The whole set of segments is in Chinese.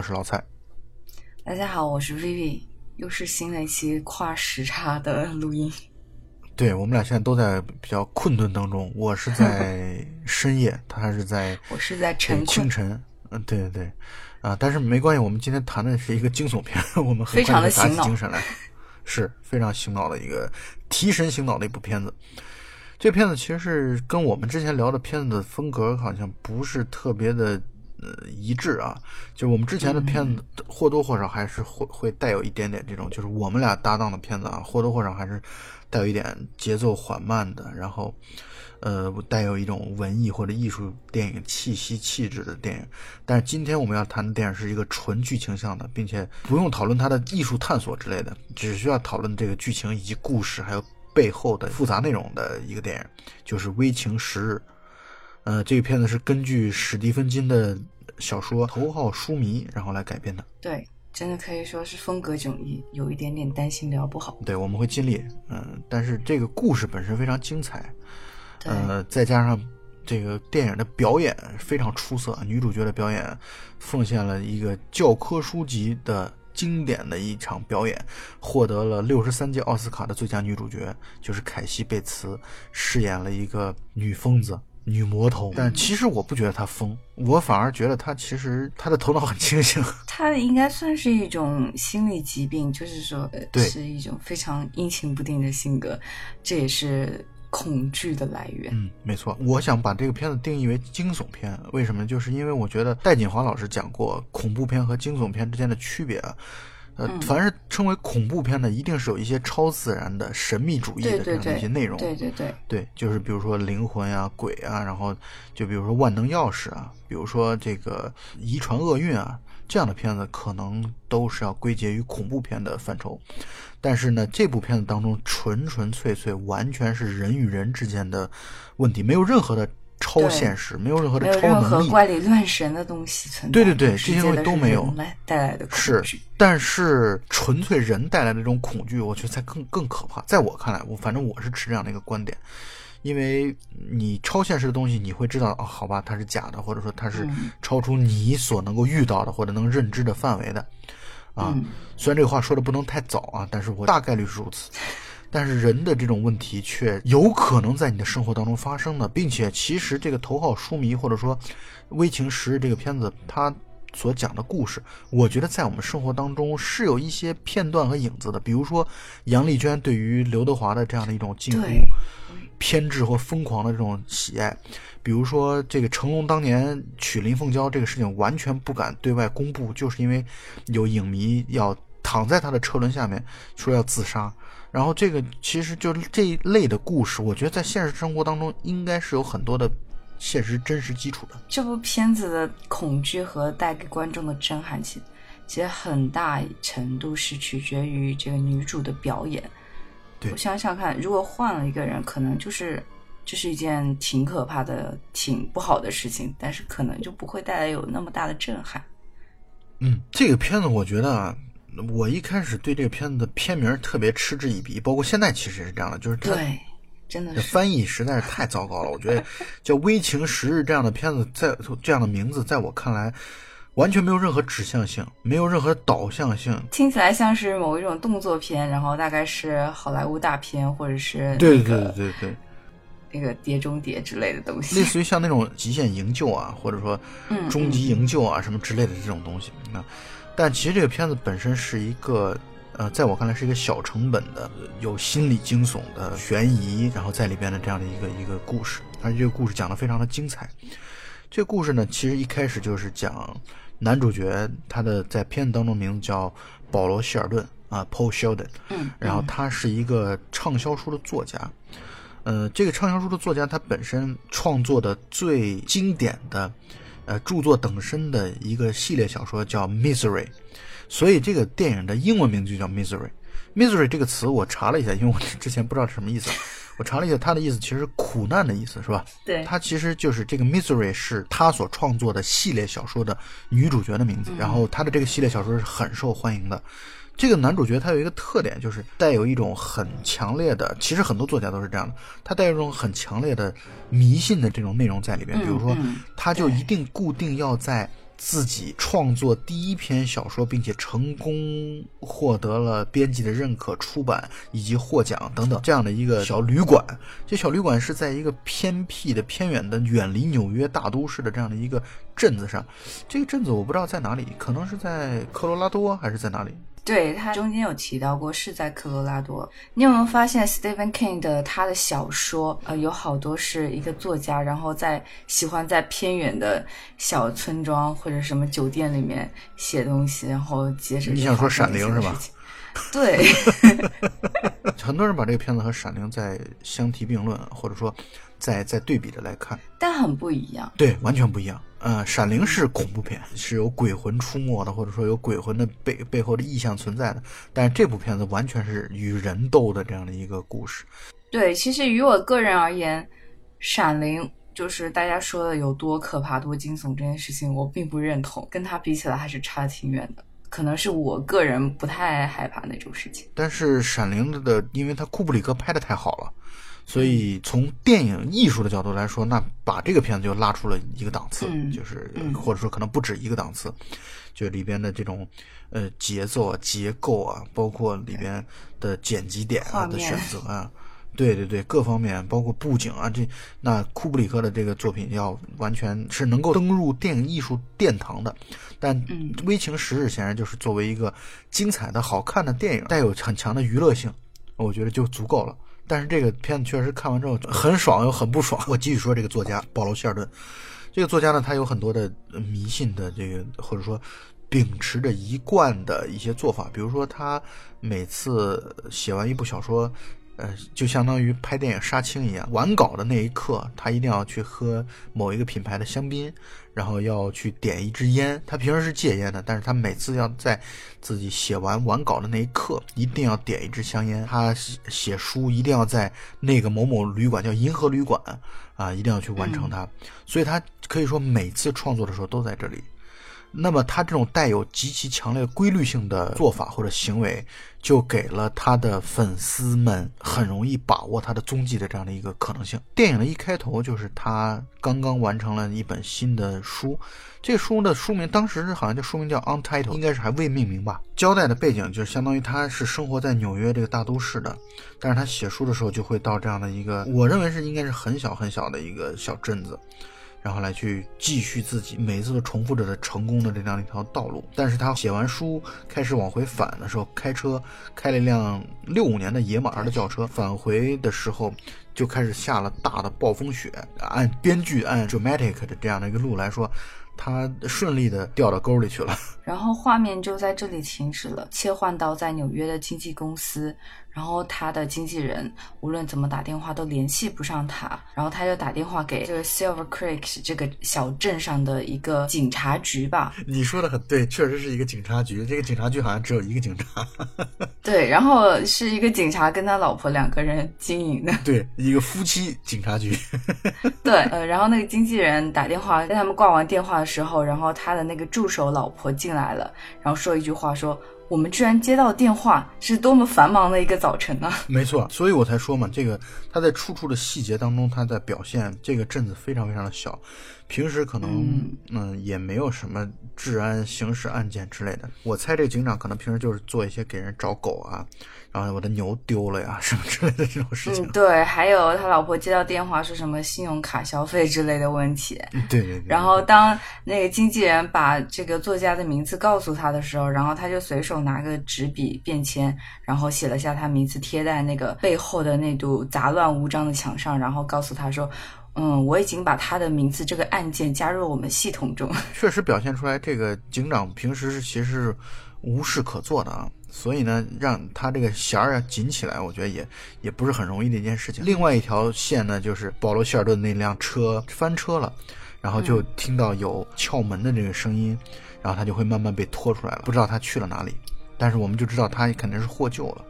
我是老蔡。大家好，我是 Vivi，又是新的一期跨时差的录音。对我们俩现在都在比较困顿当中，我是在 深夜，他是在我是在晨清晨。嗯，对对对，啊，但是没关系，我们今天谈的是一个惊悚片，我们非常的打起精神来，是非常醒脑的一个提神醒脑的一部片子。这片子其实是跟我们之前聊的片子的风格好像不是特别的。呃，一致啊，就是我们之前的片子或多或少还是会会带有一点点这种，就是我们俩搭档的片子啊，或多或少还是带有一点节奏缓慢的，然后呃带有一种文艺或者艺术电影气息气质的电影。但是今天我们要谈的电影是一个纯剧情向的，并且不用讨论它的艺术探索之类的，只需要讨论这个剧情以及故事还有背后的复杂内容的一个电影，就是《危情十日》。呃，这个片子是根据史蒂芬金的小说《头号书迷》然后来改编的。对，真的可以说是风格迥异，有一点点担心聊不好。对，我们会尽力。嗯，但是这个故事本身非常精彩，呃，再加上这个电影的表演非常出色，女主角的表演奉献了一个教科书级的经典的一场表演，获得了六十三届奥斯卡的最佳女主角，就是凯西·贝茨饰演了一个女疯子。女魔头，但其实我不觉得她疯，我反而觉得她其实她的头脑很清醒。她应该算是一种心理疾病，就是说，对，是一种非常阴晴不定的性格，这也是恐惧的来源。嗯，没错。我想把这个片子定义为惊悚片，为什么？就是因为我觉得戴锦华老师讲过恐怖片和惊悚片之间的区别啊。呃，凡是称为恐怖片的，一定是有一些超自然的神秘主义的这样的一些内容。对对对，对，就是比如说灵魂啊、鬼啊，然后就比如说万能钥匙啊，比如说这个遗传厄运啊，这样的片子可能都是要归结于恐怖片的范畴。但是呢，这部片子当中纯纯粹粹完全是人与人之间的问题，没有任何的。超现实，没有任何的超能力，任何怪力乱神的东西存在。对对对，这些东西都没有带来的是，但是纯粹人带来的这种恐惧，我觉得才更更可怕。在我看来，我反正我是持这样的一个观点，因为你超现实的东西，你会知道，哦，好吧，它是假的，或者说它是超出你所能够遇到的或者能认知的范围的。啊，虽然这个话说的不能太早啊，但是我大概率是如此。但是人的这种问题却有可能在你的生活当中发生的，并且其实这个头号书迷或者说《危情十日》这个片子，它所讲的故事，我觉得在我们生活当中是有一些片段和影子的。比如说杨丽娟对于刘德华的这样的一种近乎偏执或疯狂的这种喜爱，比如说这个成龙当年娶林凤娇这个事情完全不敢对外公布，就是因为有影迷要躺在他的车轮下面说要自杀。然后这个其实就是这一类的故事，我觉得在现实生活当中应该是有很多的现实真实基础的。这部片子的恐惧和带给观众的震撼，其其实很大程度是取决于这个女主的表演。对，我想想看，如果换了一个人，可能就是这是一件挺可怕的、挺不好的事情，但是可能就不会带来有那么大的震撼。嗯，这个片子我觉得。我一开始对这个片子的片名特别嗤之以鼻，包括现在其实也是这样的，就是对，真的是翻译实在是太糟糕了。我觉得 叫《危情十日》这样的片子，在这样的名字，在我看来完全没有任何指向性，没有任何导向性，听起来像是某一种动作片，然后大概是好莱坞大片，或者是对对对对对，那个《碟中谍》之类的东西，类似于像那种极限营救啊，或者说终极营救啊什么之类的这种东西那。但其实这个片子本身是一个，呃，在我看来是一个小成本的、有心理惊悚的悬疑，然后在里边的这样的一个一个故事，而且这个故事讲的非常的精彩。这个故事呢，其实一开始就是讲男主角他的在片子当中名字叫保罗希尔顿啊，Paul Sheldon，嗯，然后他是一个畅销书的作家，呃，这个畅销书的作家他本身创作的最经典的。呃，著作等身的一个系列小说叫《Misery》，所以这个电影的英文名就叫《Misery》。Misery 这个词我查了一下，因为我之前不知道是什么意思，我查了一下，它的意思其实苦难的意思，是吧？对。它其实就是这个 Misery 是他所创作的系列小说的女主角的名字，然后他的这个系列小说是很受欢迎的。这个男主角他有一个特点，就是带有一种很强烈的，其实很多作家都是这样的，他带有一种很强烈的迷信的这种内容在里边。比如说，他就一定固定要在自己创作第一篇小说，并且成功获得了编辑的认可、出版以及获奖等等这样的一个小旅馆。这小旅馆是在一个偏僻的、偏远的、远离纽约大都市的这样的一个镇子上。这个镇子我不知道在哪里，可能是在科罗拉多还是在哪里？对他中间有提到过是在科罗拉多。你有没有发现 Stephen King 的他的小说，呃，有好多是一个作家，然后在喜欢在偏远的小村庄或者什么酒店里面写东西，然后接着你想说《闪灵》是吧？对，很多人把这个片子和《闪灵》在相提并论，或者说在在对比着来看，但很不一样。对，完全不一样。呃，《闪灵》是恐怖片，是有鬼魂出没的，或者说有鬼魂的背背后的意象存在的。但是这部片子完全是与人斗的这样的一个故事。对，其实于我个人而言，《闪灵》就是大家说的有多可怕、多惊悚这件事情，我并不认同。跟它比起来，还是差挺远的。可能是我个人不太害怕那种事情。但是《闪灵》的，因为它库布里克拍的太好了。所以从电影艺术的角度来说，那把这个片子就拉出了一个档次，就是或者说可能不止一个档次，就里边的这种呃节奏啊、结构啊，包括里边的剪辑点啊的选择啊，对对对，各方面包括布景啊，这那库布里克的这个作品要完全是能够登入电影艺术殿堂的。但《危情十日》显然就是作为一个精彩的好看的电影，带有很强的娱乐性，我觉得就足够了。但是这个片子确实看完之后很爽又很不爽。我继续说这个作家保罗·希尔顿，这个作家呢，他有很多的迷信的这个，或者说秉持着一贯的一些做法。比如说，他每次写完一部小说，呃，就相当于拍电影杀青一样，完稿的那一刻，他一定要去喝某一个品牌的香槟。然后要去点一支烟，他平时是戒烟的，但是他每次要在自己写完完稿的那一刻，一定要点一支香烟。他写书一定要在那个某某旅馆，叫银河旅馆，啊，一定要去完成它。所以他可以说每次创作的时候都在这里。那么他这种带有极其强烈规律性的做法或者行为，就给了他的粉丝们很容易把握他的踪迹的这样的一个可能性。电影的一开头就是他刚刚完成了一本新的书，这书的书名当时好像就书名叫《Untitled》，应该是还未命名吧。交代的背景就是相当于他是生活在纽约这个大都市的，但是他写书的时候就会到这样的一个，我认为是应该是很小很小的一个小镇子。然后来去继续自己每一次都重复着的成功的这样一条道路，但是他写完书开始往回返的时候，开车开了一辆六五年的野马的轿车，返回的时候就开始下了大的暴风雪。按编剧按 dramatic 的这样的一个路来说。他顺利的掉到沟里去了，然后画面就在这里停止了，切换到在纽约的经纪公司，然后他的经纪人无论怎么打电话都联系不上他，然后他就打电话给这个 Silver Creek 这个小镇上的一个警察局吧。你说的很对，确实是一个警察局，这个警察局好像只有一个警察。对，然后是一个警察跟他老婆两个人经营的，对，一个夫妻警察局。对，呃，然后那个经纪人打电话跟他们挂完电话的。时候，然后他的那个助手老婆进来了，然后说一句话，说我们居然接到电话，是多么繁忙的一个早晨啊！没错，所以我才说嘛，这个他在处处的细节当中，他在表现这个镇子非常非常的小，平时可能嗯也没有什么治安、刑事案件之类的。我猜这个警长可能平时就是做一些给人找狗啊。然后我的牛丢了呀，什么之类的这种事情。嗯，对，还有他老婆接到电话说什么信用卡消费之类的问题。对对对。然后当那个经纪人把这个作家的名字告诉他的时候，然后他就随手拿个纸笔、便签，然后写了下他名字，贴在那个背后的那堵杂乱无章的墙上，然后告诉他说：“嗯，我已经把他的名字这个案件加入我们系统中。”确实表现出来，这个警长平时是其实是无事可做的啊。所以呢，让他这个弦儿要紧起来，我觉得也也不是很容易的一件事情。另外一条线呢，就是保罗·希尔顿那辆车翻车了，然后就听到有撬门的这个声音，然后他就会慢慢被拖出来了。不知道他去了哪里，但是我们就知道他肯定是获救了。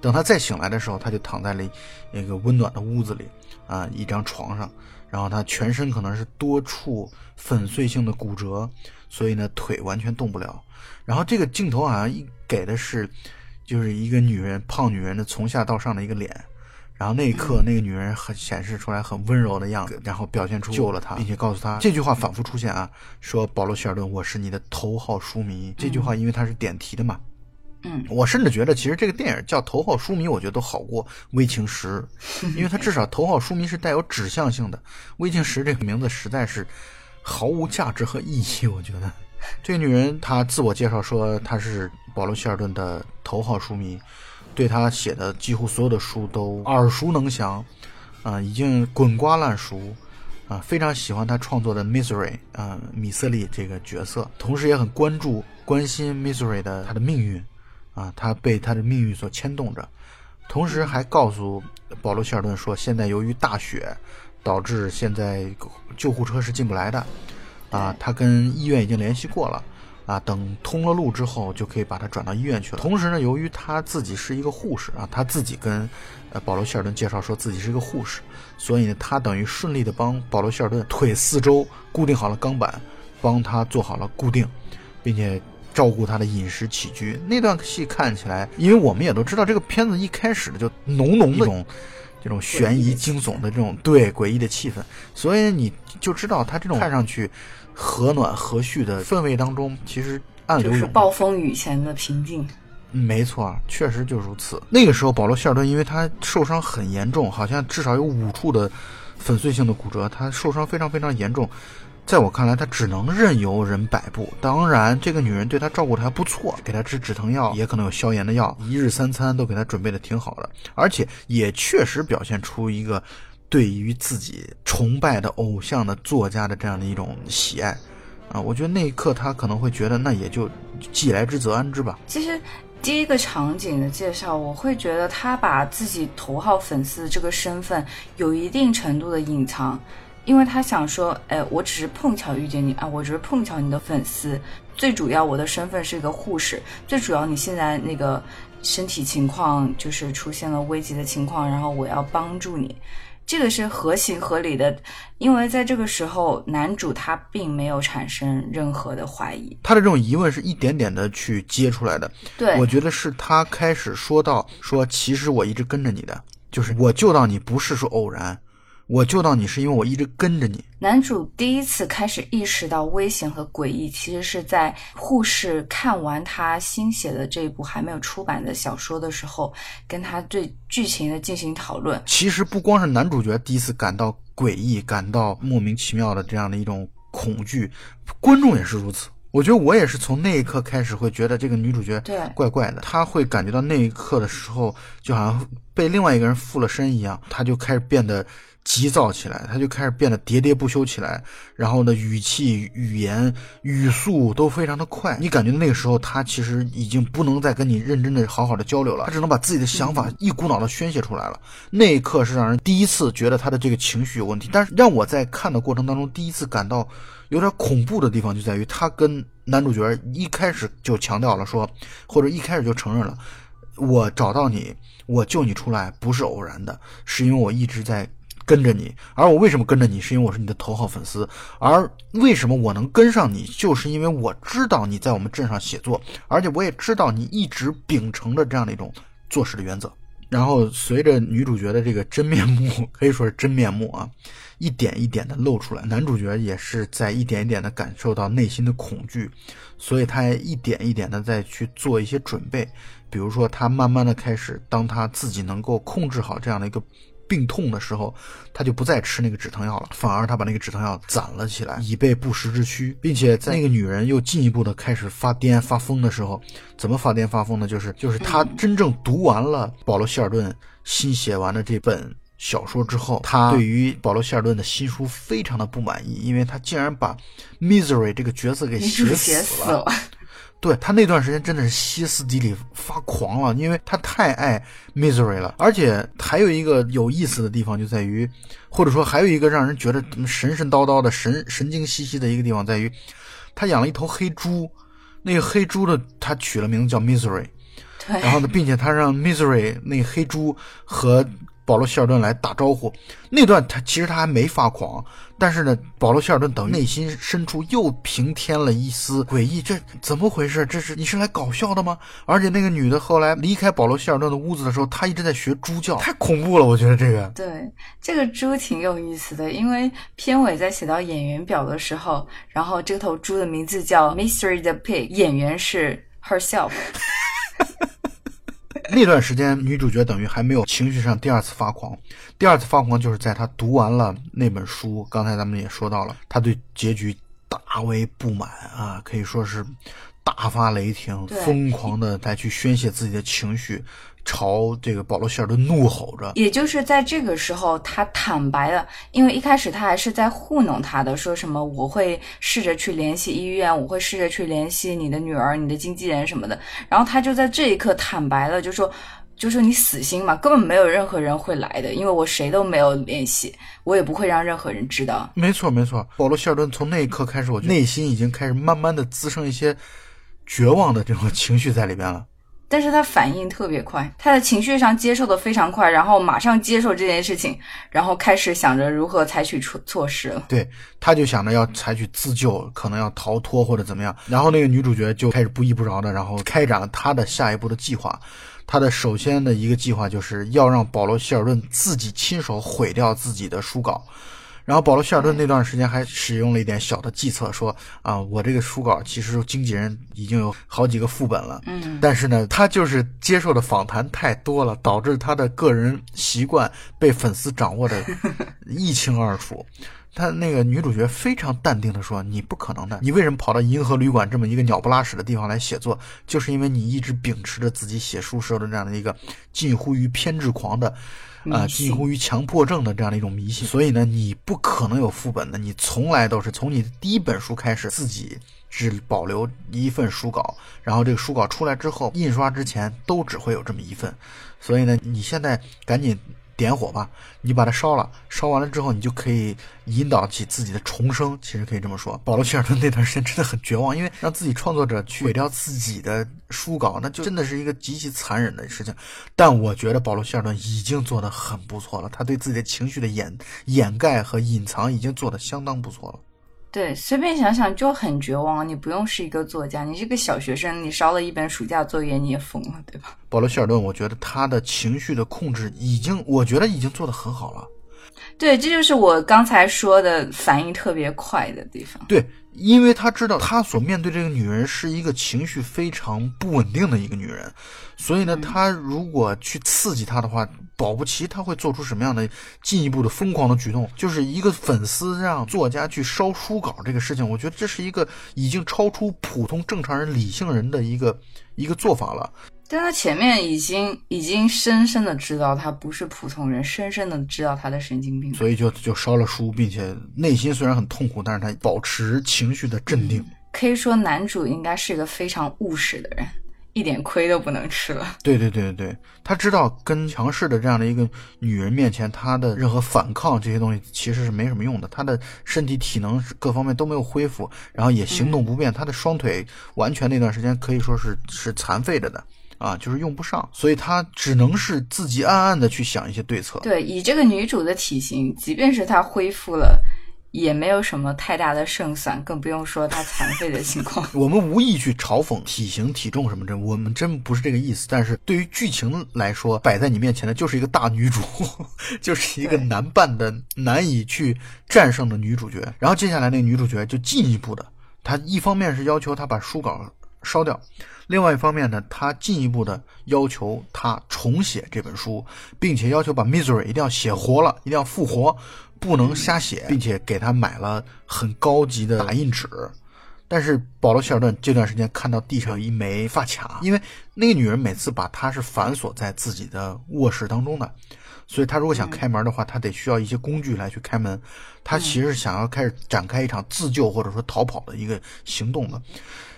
等他再醒来的时候，他就躺在了一个温暖的屋子里啊，一张床上，然后他全身可能是多处粉碎性的骨折，所以呢腿完全动不了。然后这个镜头好像一给的是，就是一个女人胖女人的从下到上的一个脸，然后那一刻，那个女人很显示出来很温柔的样子，然后表现出救了他，并且告诉他这句话反复出现啊，说保罗·希尔顿，我是你的头号书迷。这句话因为他是点题的嘛，嗯，我甚至觉得其实这个电影叫头号书迷，我觉得都好过微情时，因为它至少头号书迷是带有指向性的，微情时这个名字实在是毫无价值和意义。我觉得这个女人她自我介绍说她是保罗·希尔顿的头号书迷。对他写的几乎所有的书都耳熟能详，啊，已经滚瓜烂熟，啊，非常喜欢他创作的 Misery，啊，米瑟利这个角色，同时也很关注、关心 Misery 的他的命运，啊，他被他的命运所牵动着，同时还告诉保罗·希尔顿说，现在由于大雪，导致现在救护车是进不来的，啊，他跟医院已经联系过了。啊，等通了路之后，就可以把他转到医院去了。同时呢，由于他自己是一个护士啊，他自己跟呃保罗希尔顿介绍说自己是一个护士，所以呢，他等于顺利的帮保罗希尔顿腿四周固定好了钢板，帮他做好了固定，并且照顾他的饮食起居。那段戏看起来，因为我们也都知道，这个片子一开始的就浓浓的这种这种悬疑惊悚的这种对诡异的气氛，所以你就知道他这种看上去。和暖和煦的氛围当中，其实暗流涌。暴风雨前的平静。没错，确实就如此。那个时候，保罗·希尔顿因为他受伤很严重，好像至少有五处的粉碎性的骨折，他受伤非常非常严重。在我看来，他只能任由人摆布。当然，这个女人对他照顾的还不错，给他吃止疼药，也可能有消炎的药，一日三餐都给他准备的挺好的，而且也确实表现出一个。对于自己崇拜的偶像的作家的这样的一种喜爱，啊，我觉得那一刻他可能会觉得，那也就既来之则安之吧。其实第一个场景的介绍，我会觉得他把自己头号粉丝这个身份有一定程度的隐藏，因为他想说，哎，我只是碰巧遇见你啊，我只是碰巧你的粉丝。最主要我的身份是一个护士，最主要你现在那个身体情况就是出现了危急的情况，然后我要帮助你。这个是合情合理的，因为在这个时候，男主他并没有产生任何的怀疑，他的这种疑问是一点点的去接出来的。对，我觉得是他开始说到说，其实我一直跟着你的，就是我救到你不是说偶然。我救到你是因为我一直跟着你。男主第一次开始意识到危险和诡异，其实是在护士看完他新写的这一部还没有出版的小说的时候，跟他对剧情的进行讨论。其实不光是男主角第一次感到诡异，感到莫名其妙的这样的一种恐惧，观众也是如此。我觉得我也是从那一刻开始会觉得这个女主角怪怪的，她会感觉到那一刻的时候，就好像被另外一个人附了身一样，她就开始变得。急躁起来，他就开始变得喋喋不休起来，然后呢，语气、语言、语速都非常的快。你感觉那个时候，他其实已经不能再跟你认真的、好好的交流了，他只能把自己的想法一股脑的宣泄出来了。那一刻是让人第一次觉得他的这个情绪有问题。但是让我在看的过程当中，第一次感到有点恐怖的地方就在于，他跟男主角一开始就强调了说，或者一开始就承认了，我找到你，我救你出来不是偶然的，是因为我一直在。跟着你，而我为什么跟着你？是因为我是你的头号粉丝。而为什么我能跟上你？就是因为我知道你在我们镇上写作，而且我也知道你一直秉承着这样的一种做事的原则。然后随着女主角的这个真面目，可以说是真面目啊，一点一点的露出来，男主角也是在一点一点的感受到内心的恐惧，所以他一点一点的在去做一些准备。比如说，他慢慢的开始，当他自己能够控制好这样的一个。病痛的时候，他就不再吃那个止疼药了，反而他把那个止疼药攒了起来，以备不时之需，并且在那个女人又进一步的开始发癫发疯的时候，怎么发癫发疯呢？就是就是他真正读完了保罗希尔顿新写完的这本小说之后，他对于保罗希尔顿的新书非常的不满意，因为他竟然把 Misery 这个角色给写死了。对他那段时间真的是歇斯底里发狂了，因为他太爱 Misery 了，而且还有一个有意思的地方就在于，或者说还有一个让人觉得神神叨叨的神神经兮兮的一个地方在于，他养了一头黑猪，那个黑猪的他取了名字叫 Misery，然后呢，并且他让 Misery 那黑猪和。保罗·希尔顿来打招呼。那段他其实他还没发狂，但是呢，保罗·希尔顿等于内心深处又平添了一丝诡异。这怎么回事？这是你是来搞笑的吗？而且那个女的后来离开保罗·希尔顿的屋子的时候，她一直在学猪叫，太恐怖了！我觉得这个对这个猪挺有意思的，因为片尾在写到演员表的时候，然后这头猪的名字叫 Mystery the Pig，演员是 herself。那段时间，女主角等于还没有情绪上第二次发狂。第二次发狂就是在她读完了那本书。刚才咱们也说到了，她对结局大为不满啊，可以说是大发雷霆，疯狂的来去宣泄自己的情绪。朝这个保罗·希尔顿怒吼着，也就是在这个时候，他坦白了，因为一开始他还是在糊弄他的，说什么我会试着去联系医院，我会试着去联系你的女儿、你的经纪人什么的。然后他就在这一刻坦白了，就说，就说你死心嘛，根本没有任何人会来的，因为我谁都没有联系，我也不会让任何人知道。没错，没错，保罗·希尔顿从那一刻开始，我内心已经开始慢慢的滋生一些绝望的这种情绪在里边了。但是他反应特别快，他的情绪上接受的非常快，然后马上接受这件事情，然后开始想着如何采取措措施了。对，他就想着要采取自救，可能要逃脱或者怎么样。然后那个女主角就开始不依不饶的，然后开展了他的下一步的计划。他的首先的一个计划就是要让保罗·希尔顿自己亲手毁掉自己的书稿。然后保罗·希尔顿那段时间还使用了一点小的计策，说啊，我这个书稿其实经纪人已经有好几个副本了，嗯，但是呢，他就是接受的访谈太多了，导致他的个人习惯被粉丝掌握的 一清二楚。他那个女主角非常淡定的说：“你不可能的，你为什么跑到银河旅馆这么一个鸟不拉屎的地方来写作？就是因为你一直秉持着自己写书时候的这样的一个近乎于偏执狂的。”啊，近乎于强迫症的这样的一种迷信，所以呢，你不可能有副本的，你从来都是从你的第一本书开始，自己只保留一份书稿，然后这个书稿出来之后，印刷之前都只会有这么一份，所以呢，你现在赶紧。点火吧，你把它烧了，烧完了之后，你就可以引导起自己的重生。其实可以这么说，保罗·希尔顿那段时间真的很绝望，因为让自己创作者去毁掉自己的书稿，那就真的是一个极其残忍的事情。但我觉得保罗·希尔顿已经做得很不错了，他对自己的情绪的掩掩盖和隐藏已经做得相当不错了。对，随便想想就很绝望。你不用是一个作家，你是个小学生，你烧了一本暑假作业，你也疯了，对吧？保罗·希尔顿，我觉得他的情绪的控制已经，我觉得已经做得很好了。对，这就是我刚才说的反应特别快的地方。对，因为他知道他所面对这个女人是一个情绪非常不稳定的一个女人，所以呢，他如果去刺激她的话。保不齐他会做出什么样的进一步的疯狂的举动？就是一个粉丝让作家去烧书稿这个事情，我觉得这是一个已经超出普通正常人、理性人的一个一个做法了。但他前面已经已经深深的知道他不是普通人，深深的知道他的神经病，所以就就烧了书，并且内心虽然很痛苦，但是他保持情绪的镇定。可以说，男主应该是一个非常务实的人。一点亏都不能吃了。对对对对对，他知道跟强势的这样的一个女人面前，他的任何反抗这些东西其实是没什么用的。他的身体体能各方面都没有恢复，然后也行动不便，他的双腿完全那段时间可以说是是残废着的啊，就是用不上，所以他只能是自己暗暗的去想一些对策。对，以这个女主的体型，即便是她恢复了。也没有什么太大的胜算，更不用说他残废的情况。我们无意去嘲讽体型、体重什么的，我们真不是这个意思。但是对于剧情来说，摆在你面前的就是一个大女主，就是一个难办的、难以去战胜的女主角。然后接下来那个女主角就进一步的，她一方面是要求她把书稿烧掉，另外一方面呢，他进一步的要求他重写这本书，并且要求把 Misery 一定要写活了，一定要复活。不能瞎写，并且给他买了很高级的打印纸。但是保罗·希尔顿这段时间看到地上有一枚发卡，因为那个女人每次把他是反锁在自己的卧室当中的，所以他如果想开门的话，他得需要一些工具来去开门。他其实想要开始展开一场自救或者说逃跑的一个行动的。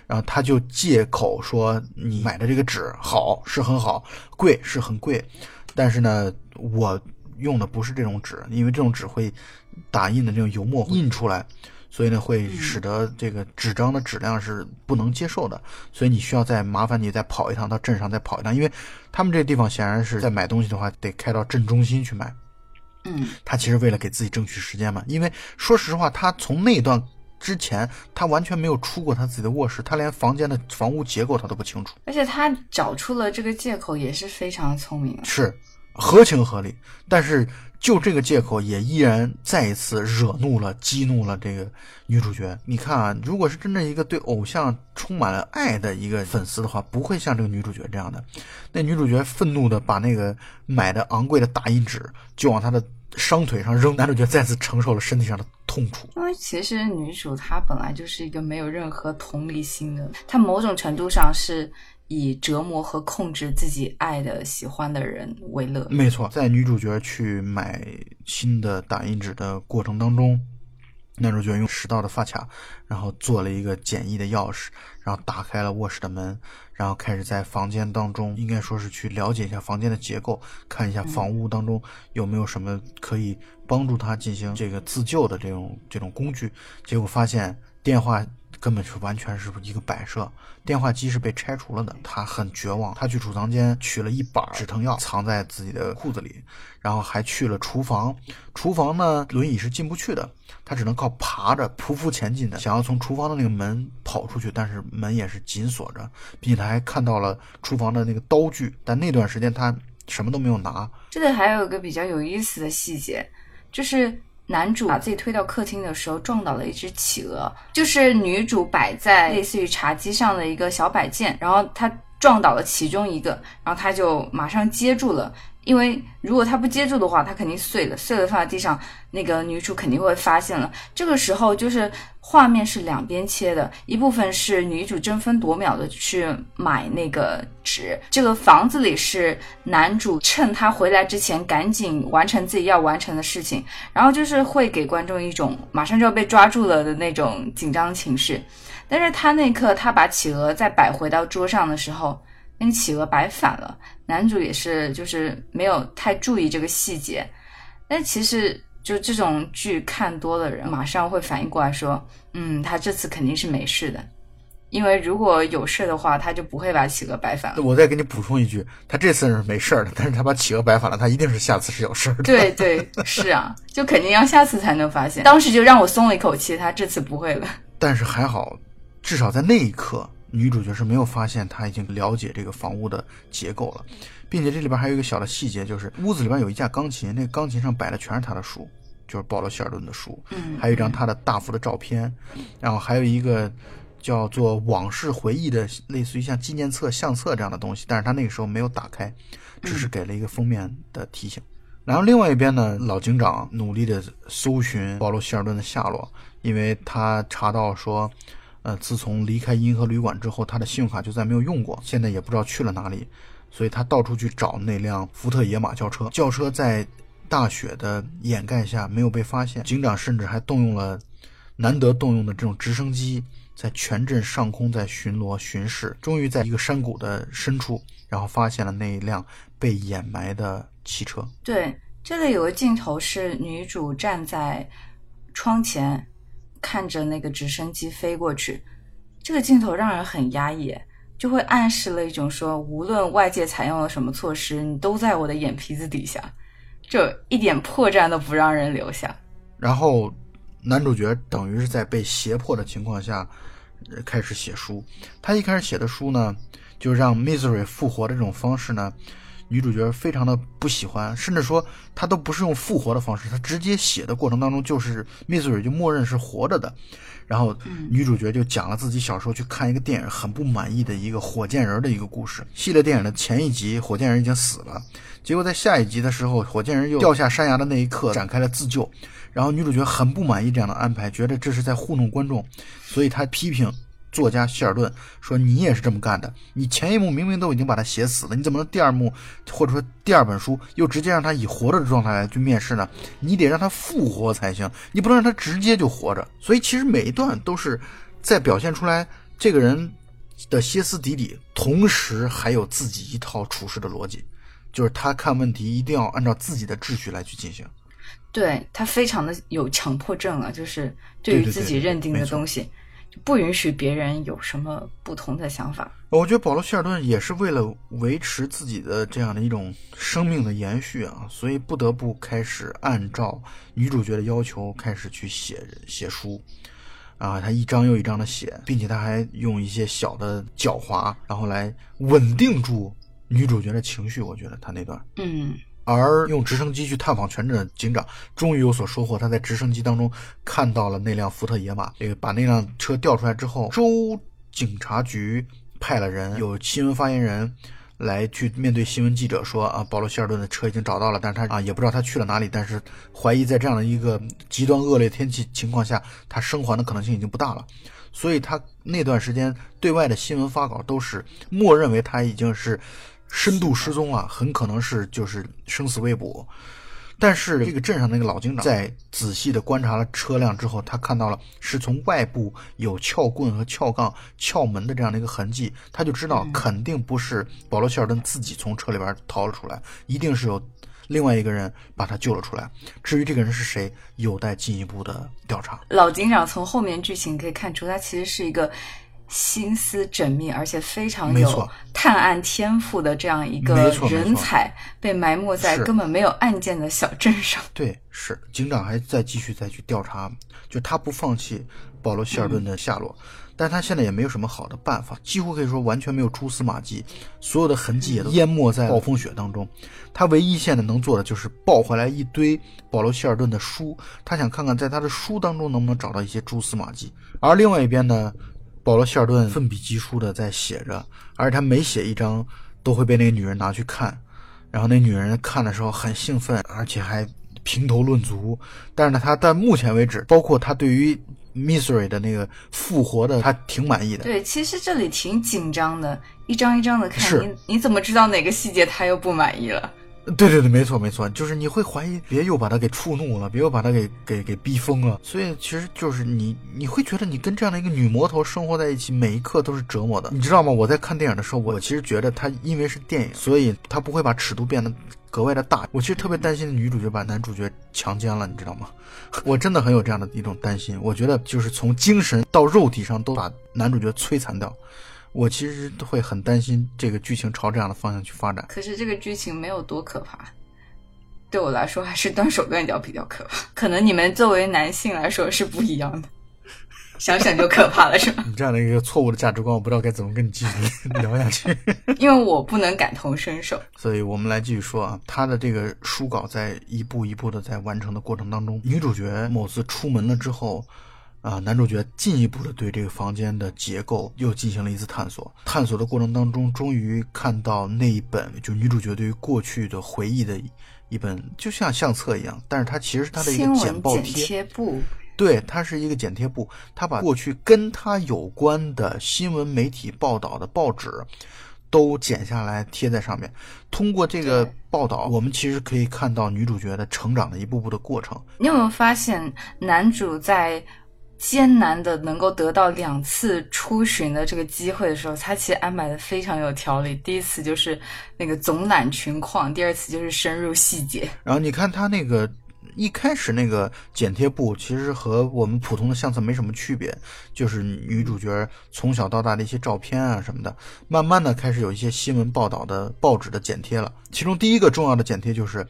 然后他就借口说：“你买的这个纸好是很好，贵是很贵，但是呢，我。”用的不是这种纸，因为这种纸会打印的这种油墨印出来，所以呢会使得这个纸张的质量是不能接受的，所以你需要再麻烦你再跑一趟到镇上再跑一趟，因为他们这地方显然是在买东西的。话得开到镇中心去买。嗯，他其实为了给自己争取时间嘛，因为说实话，他从那段之前，他完全没有出过他自己的卧室，他连房间的房屋结构他都不清楚。而且他找出了这个借口也是非常聪明的。是合情合理，但是就这个借口也依然再一次惹怒了、激怒了这个女主角。你看啊，如果是真正一个对偶像充满了爱的一个粉丝的话，不会像这个女主角这样的。那女主角愤怒的把那个买的昂贵的打印纸就往他的伤腿上扔，男主角再次承受了身体上的痛楚。因为其实女主她本来就是一个没有任何同理心的，她某种程度上是以折磨和控制自己爱的、喜欢的人为乐。没错，在女主角去买新的打印纸的过程当中，男主角用拾到的发卡，然后做了一个简易的钥匙，然后打开了卧室的门，然后开始在房间当中，应该说是去了解一下房间的结构，看一下房屋当中有没有什么可以帮助他进行这个自救的这种这种工具。结果发现电话根本是完全是一个摆设，电话机是被拆除了的。他很绝望，他去储藏间取了一板止疼药，藏在自己的裤子里，然后还去了厨房。厨房呢，轮椅是进不去的，他只能靠爬着匍匐前进的，想要从厨房的那个门跑出去，但是门也是紧锁着，并且他还看到了厨房的那个刀具，但那段时间他什么都没有拿。这里还有一个比较有意思的细节，就是男主把自己推到客厅的时候撞倒了一只企鹅，就是女主摆在类似于茶几上的一个小摆件，然后他撞倒了其中一个，然后他就马上接住了。因为如果他不接住的话，他肯定碎了，碎了放在地上，那个女主肯定会发现了。这个时候就是画面是两边切的，一部分是女主争分夺秒的去买那个纸，这个房子里是男主趁他回来之前赶紧完成自己要完成的事情，然后就是会给观众一种马上就要被抓住了的那种紧张情绪。但是他那刻他把企鹅再摆回到桌上的时候。那个企鹅摆反了，男主也是就是没有太注意这个细节，但其实就这种剧看多的人，马上会反应过来说，嗯，他这次肯定是没事的，因为如果有事的话，他就不会把企鹅摆反了。我再给你补充一句，他这次是没事儿的，但是他把企鹅摆反了，他一定是下次是有事儿的。对对，是啊，就肯定要下次才能发现。当时就让我松了一口气，他这次不会了。但是还好，至少在那一刻。女主角是没有发现他已经了解这个房屋的结构了，并且这里边还有一个小的细节，就是屋子里边有一架钢琴，那个钢琴上摆的全是他的书，就是保罗·希尔顿的书，嗯，还有一张他的大幅的照片，然后还有一个叫做往事回忆的，类似于像纪念册、相册这样的东西，但是他那个时候没有打开，只是给了一个封面的提醒。然后另外一边呢，老警长努力的搜寻保罗·希尔顿的下落，因为他查到说。呃，自从离开银河旅馆之后，他的信用卡就再没有用过，现在也不知道去了哪里，所以他到处去找那辆福特野马轿车。轿车在大雪的掩盖下没有被发现，警长甚至还动用了难得动用的这种直升机，在全镇上空在巡逻巡视，终于在一个山谷的深处，然后发现了那一辆被掩埋的汽车。对，这里有个镜头是女主站在窗前。看着那个直升机飞过去，这个镜头让人很压抑，就会暗示了一种说，无论外界采用了什么措施，你都在我的眼皮子底下，就一点破绽都不让人留下。然后，男主角等于是在被胁迫的情况下开始写书。他一开始写的书呢，就让 Misery 复活的这种方式呢。女主角非常的不喜欢，甚至说她都不是用复活的方式，她直接写的过程当中就是 Misery 就默认是活着的，然后女主角就讲了自己小时候去看一个电影很不满意的一个火箭人的一个故事。系列电影的前一集火箭人已经死了，结果在下一集的时候火箭人又掉下山崖的那一刻展开了自救，然后女主角很不满意这样的安排，觉得这是在糊弄观众，所以她批评。作家希尔顿说：“你也是这么干的。你前一幕明明都已经把他写死了，你怎么能第二幕或者说第二本书又直接让他以活着的状态来去面试呢？你得让他复活才行，你不能让他直接就活着。所以其实每一段都是在表现出来这个人的歇斯底里，同时还有自己一套处事的逻辑，就是他看问题一定要按照自己的秩序来去进行。对他非常的有强迫症啊，就是对于自己认定的东西，就不允许别人有什么不同的想法。我觉得保罗·希尔顿也是为了维持自己的这样的一种生命的延续啊，所以不得不开始按照女主角的要求开始去写写书。啊，他一张又一张的写，并且他还用一些小的狡猾，然后来稳定住女主角的情绪。我觉得他那段，嗯，而用直升机去探访全镇的警长终于有所收获。他在直升机当中看到了那辆福特野马，这个把那辆车调出来之后，州警察局派了人，有新闻发言人来去面对新闻记者说啊，保罗希尔顿的车已经找到了，但是他啊也不知道他去了哪里，但是怀疑在这样的一个极端恶劣天气情况下，他生还的可能性已经不大了。所以他那段时间对外的新闻发稿都是默认为他已经是深度失踪啊，很可能是就是生死未卜。但是这个镇上那个老警长在仔细的观察了车辆之后，他看到了是从外部有撬棍和撬杠撬门的这样的一个痕迹，他就知道肯定不是保罗·希尔顿自己从车里边逃了出来，一定是有另外一个人把他救了出来。至于这个人是谁，有待进一步的调查。老警长从后面剧情可以看出，他其实是一个心思缜密而且非常有探案天赋的这样一个人才，被埋没在根本没有案件的小镇上。对，是警长还在继续再去调查，就他不放弃保罗·希尔顿的下落，但他现在也没有什么好的办法，几乎可以说完全没有蛛丝马迹，所有的痕迹也都淹没在暴风雪当中。他唯一现在能做的就是抱回来一堆保罗·希尔顿的书，他想看看在他的书当中能不能找到一些蛛丝马迹。而另外一边呢，保罗·希尔顿奋笔疾书的在写着，而且他每写一张都会被那个女人拿去看，然后那女人看的时候很兴奋，而且还评头论足。但是呢，他到目前为止，包括他对于 Misery 的那个复活的，他挺满意的。对，其实这里挺紧张的，一张一张的看，你你怎么知道哪个细节他又不满意了？对对对，没错没错，就是你会怀疑，别又把他给触怒了，别又把他给给给逼疯了。所以其实就是你你会觉得你跟这样的一个女魔头生活在一起，每一刻都是折磨的，你知道吗？我在看电影的时候，我其实觉得他因为是电影，所以他不会把尺度变得格外的大。我其实特别担心女主角把男主角强奸了，你知道吗？我真的很有这样的一种担心。我觉得就是从精神到肉体上都把男主角摧残掉。我其实都会很担心这个剧情朝这样的方向去发展。可是这个剧情没有多可怕，对我来说还是断手断脚比较可怕。可能你们作为男性来说是不一样的，想想就可怕了，是吧？你这样的一个错误的价值观，我不知道该怎么跟你继续聊下去。因为我不能感同身受。所以我们来继续说啊，他的这个书稿在一步一步的在完成的过程当中，女主角某次出门了之后，啊，男主角进一步的对这个房间的结构又进行了一次探索。探索的过程当中，终于看到那一本就女主角对于过去的回忆的一本，就像相册一样，但是它其实是它的一个剪报贴。贴簿，对，它是一个剪贴布，它把过去跟它有关的新闻媒体报道的报纸都剪下来贴在上面。通过这个报道，我们其实可以看到女主角的成长的一步步的过程。你有没有发现男主在艰难的能够得到两次出巡的这个机会的时候，他其实安排的非常有条理。第一次就是那个总览群况，第二次就是深入细节。然后你看它那个一开始那个剪贴簿，其实和我们普通的相册没什么区别，就是女主角从小到大的一些照片啊什么的。慢慢的开始有一些新闻报道的报纸的剪贴了，其中第一个重要的剪贴就是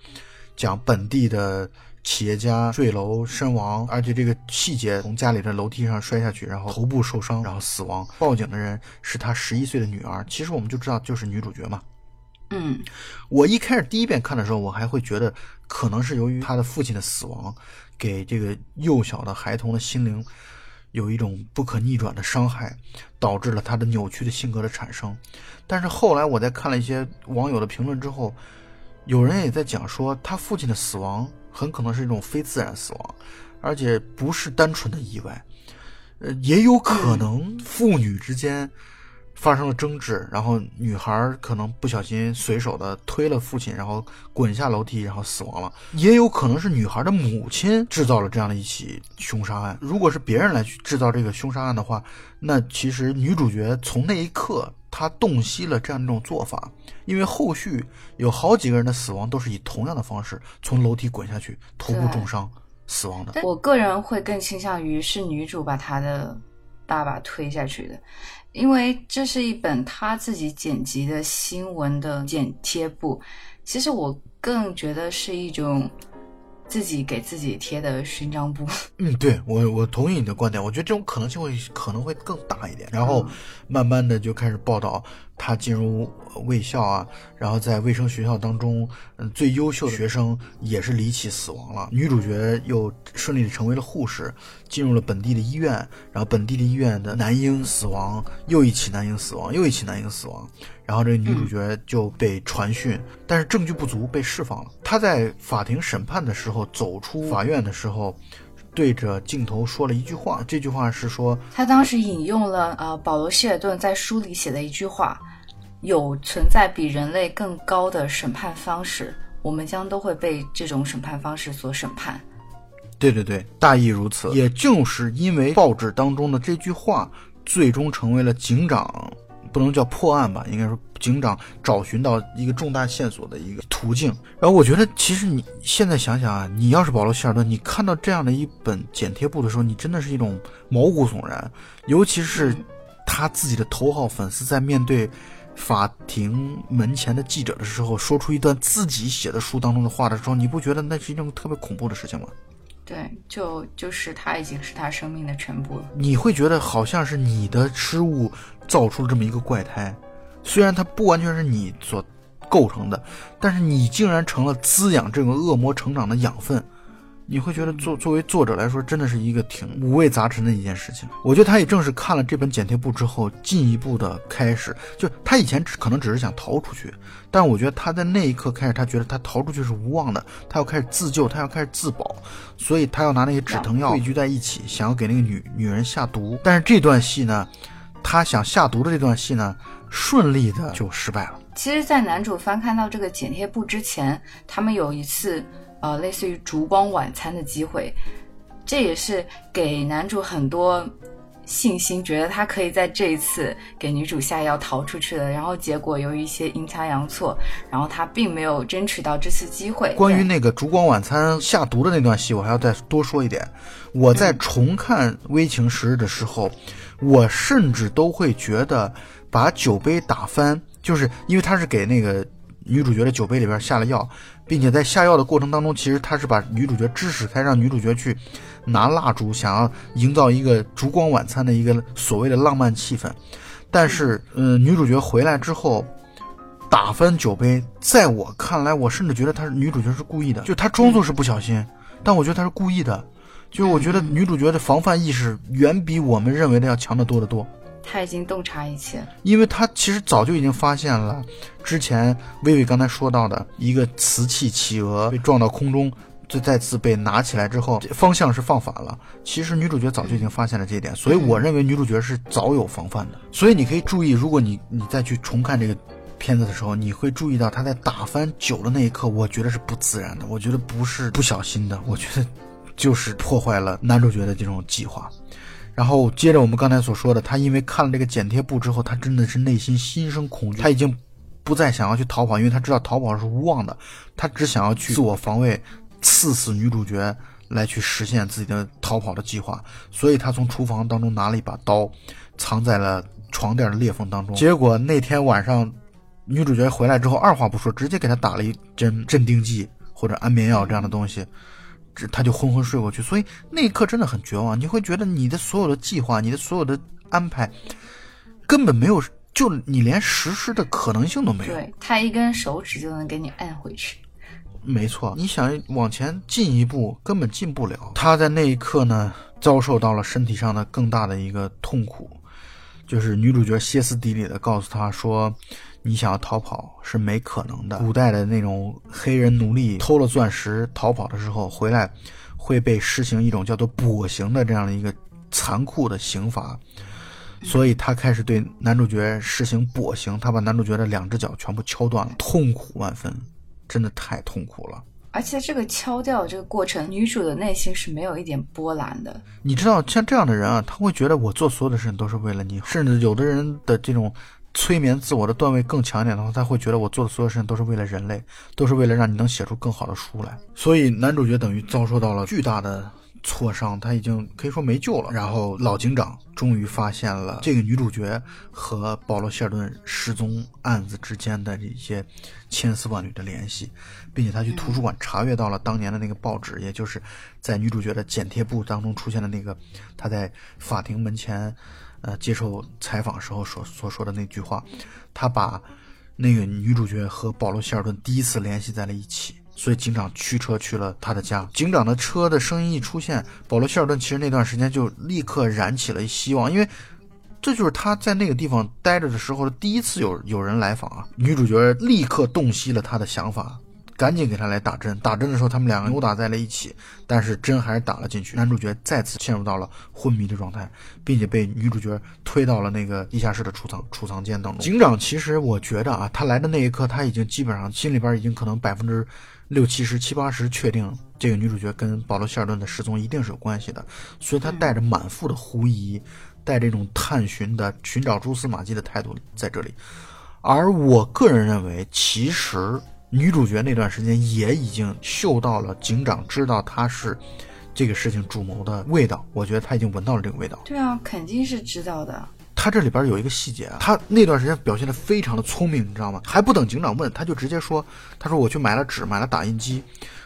讲本地的。企业家坠楼身亡，而且这个细节从家里的楼梯上摔下去，然后头部受伤，然后死亡。报警的人是他十一岁的女儿，其实我们就知道就是女主角嘛。嗯，我一开始第一遍看的时候，我还会觉得可能是由于他的父亲的死亡，给这个幼小的孩童的心灵有一种不可逆转的伤害，导致了他的扭曲的性格的产生。但是后来我在看了一些网友的评论之后，有人也在讲说，他父亲的死亡很可能是一种非自然死亡，而且不是单纯的意外，呃，也有可能父女之间。发生了争执，然后女孩可能不小心随手的推了父亲，然后滚下楼梯，然后死亡了。也有可能是女孩的母亲制造了这样的一起凶杀案。如果是别人来去制造这个凶杀案的话，那其实女主角从那一刻她洞悉了这样一种做法，因为后续有好几个人的死亡都是以同样的方式从楼梯滚下去，头部重伤死亡的。但我个人会更倾向于是女主把她的爸爸推下去的，因为这是一本他自己剪辑的新闻的剪贴簿。其实我更觉得是一种。自己给自己贴的勋章簿。嗯，对我我同意你的观点，我觉得这种可能性会可能会更大一点。然后慢慢的就开始报道他进入卫校啊，然后在卫生学校当中，嗯，最优秀的学生也是离奇死亡了。女主角又顺利的成为了护士，进入了本地的医院，然后本地的医院的男婴死亡，又一起男婴死亡，又一起男婴死亡。然后这女主角就被传讯，但是证据不足，被释放了。她在法庭审判的时候，走出法院的时候，对着镜头说了一句话。这句话是说，他当时引用了呃保罗希尔顿在书里写的一句话：“有存在比人类更高的审判方式，我们将都会被这种审判方式所审判。”对对对，大意如此。也正是因为报纸当中的这句话，最终成为了警长。不能叫破案吧，应该说警长找寻到一个重大线索的一个途径。然后我觉得，其实你现在想想啊，你要是保罗·希尔顿，你看到这样的一本剪贴簿的时候，你真的是一种毛骨悚然。尤其是他自己的头号粉丝在面对法庭门前的记者的时候，说出一段自己写的书当中的话的时候，你不觉得那是一种特别恐怖的事情吗？对，就就是他已经是他生命的全部了。你会觉得好像是你的失误造出了这么一个怪胎，虽然它不完全是你所构成的，但是你竟然成了滋养这个恶魔成长的养分。你会觉得作作为作者来说，真的是一个挺五味杂陈的一件事情。我觉得他也正是看了这本剪贴簿之后，进一步的开始，就他以前只可能只是想逃出去，但我觉得他在那一刻开始，他觉得他逃出去是无望的，他要开始自救，他要开始自保，所以他要拿那些止疼药汇聚在一起，想要给那个女女人下毒。但是这段戏呢，他想下毒的这段戏呢，顺利的就失败了。其实，在男主翻看到这个剪贴簿之前，他们有一次。呃，类似于烛光晚餐的机会，这也是给男主很多信心，觉得他可以在这一次给女主下药逃出去的。然后结果由于一些阴差阳错，然后他并没有争取到这次机会。关于那个烛光晚餐下毒的那段戏，我还要再多说一点。我在重看《危情十日》的时候，我甚至都会觉得把酒杯打翻，就是因为他是给那个女主角的酒杯里边下了药。并且在下药的过程当中，其实他是把女主角支使开，让女主角去拿蜡烛，想要营造一个烛光晚餐的一个所谓的浪漫气氛。但是，嗯，女主角回来之后打翻酒杯，在我看来，我甚至觉得她女主角是故意的，就她装作是不小心，但我觉得她是故意的。就我觉得女主角的防范意识远比我们认为的要强得多得多。他已经洞察一切，因为他其实早就已经发现了，之前薇薇刚才说到的一个瓷器企鹅被撞到空中，就再次被拿起来之后，方向是放反了。其实女主角早就已经发现了这一点，所以我认为女主角是早有防范的。所以你可以注意，如果你你再去重看这个片子的时候，你会注意到他在打翻酒的那一刻，我觉得是不自然的，我觉得不是不小心的，我觉得就是破坏了男主角的这种计划。然后接着我们刚才所说的，他因为看了这个剪贴布之后，他真的是内心心生恐惧，他已经不再想要去逃跑，因为他知道逃跑是无望的，他只想要去自我防卫，刺死女主角来去实现自己的逃跑的计划。所以他从厨房当中拿了一把刀，藏在了床垫的裂缝当中。结果那天晚上，女主角回来之后，二话不说，直接给他打了一针镇定剂或者安眠药这样的东西。这他就昏昏睡过去，所以那一刻真的很绝望。你会觉得你的所有的计划，你的所有的安排，根本没有，就你连实施的可能性都没有。对他一根手指就能给你按回去。没错，你想往前进一步，根本进不了。他在那一刻呢，遭受到了身体上的更大的一个痛苦，就是女主角歇斯底里的告诉他说。你想要逃跑是没可能的。古代的那种黑人奴隶偷了钻石逃跑的时候回来，会被施行一种叫做跛刑的这样的一个残酷的刑罚，所以他开始对男主角实行跛刑，他把男主角的两只脚全部敲断了，痛苦万分，真的太痛苦了。而且这个敲掉这个过程，女主的内心是没有一点波澜的。你知道，像这样的人啊，他会觉得我做所有的事情都是为了你，甚至有的人的这种。催眠自我的段位更强一点的话，他会觉得我做的所有事情都是为了人类，都是为了让你能写出更好的书来。所以男主角等于遭受到了巨大的。挫伤，他已经可以说没救了。然后老警长终于发现了这个女主角和保罗·希尔顿失踪案子之间的这些千丝万缕的联系，并且他去图书馆查阅到了当年的那个报纸，也就是在女主角的剪贴簿当中出现的那个他在法庭门前，呃接受采访时候所所说的那句话，他把那个女主角和保罗·希尔顿第一次联系在了一起。所以警长驱车去了他的家。警长的车的声音一出现，保罗·希尔顿其实那段时间就立刻燃起了希望，因为这就是他在那个地方待着的时候的第一次有有人来访啊。女主角立刻洞悉了他的想法。赶紧给他来打针，打针的时候他们两个扭打在了一起，但是针还是打了进去。男主角再次陷入到了昏迷的状态，并且被女主角推到了那个地下室的储藏储藏间当中。警长其实我觉得啊，他来的那一刻他已经基本上心里边已经可能百分之六七十七八十确定这个女主角跟保罗·希尔顿的失踪一定是有关系的，所以他带着满腹的狐疑，带这种探寻的寻找蛛丝马迹的态度在这里。而我个人认为，其实。女主角那段时间也已经嗅到了警长知道她是这个事情主谋的味道，我觉得他已经闻到了这个味道。对啊，肯定是知道的。他这里边有一个细节啊，他那段时间表现的非常的聪明，你知道吗？还不等警长问，他就直接说：“他说我去买了纸，买了打印机。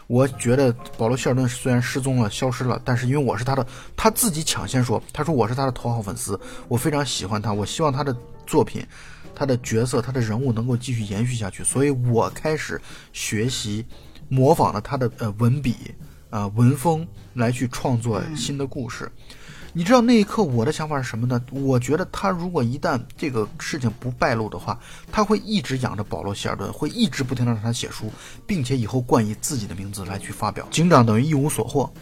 我觉得保罗·希尔顿虽然失踪了、消失了，但是因为我是他的，他自己抢先说，他说我是他的头号粉丝，我非常喜欢他，我希望他的作品。”他的角色，他的人物能够继续延续下去，所以我开始学习，模仿了他的呃文笔，啊文风来去创作新的故事。你知道那一刻我的想法是什么呢？我觉得他如果一旦这个事情不败露的话，他会一直养着保罗·希尔顿，会一直不停的让他写书，并且以后冠以自己的名字来去发表。警长等于一无所获，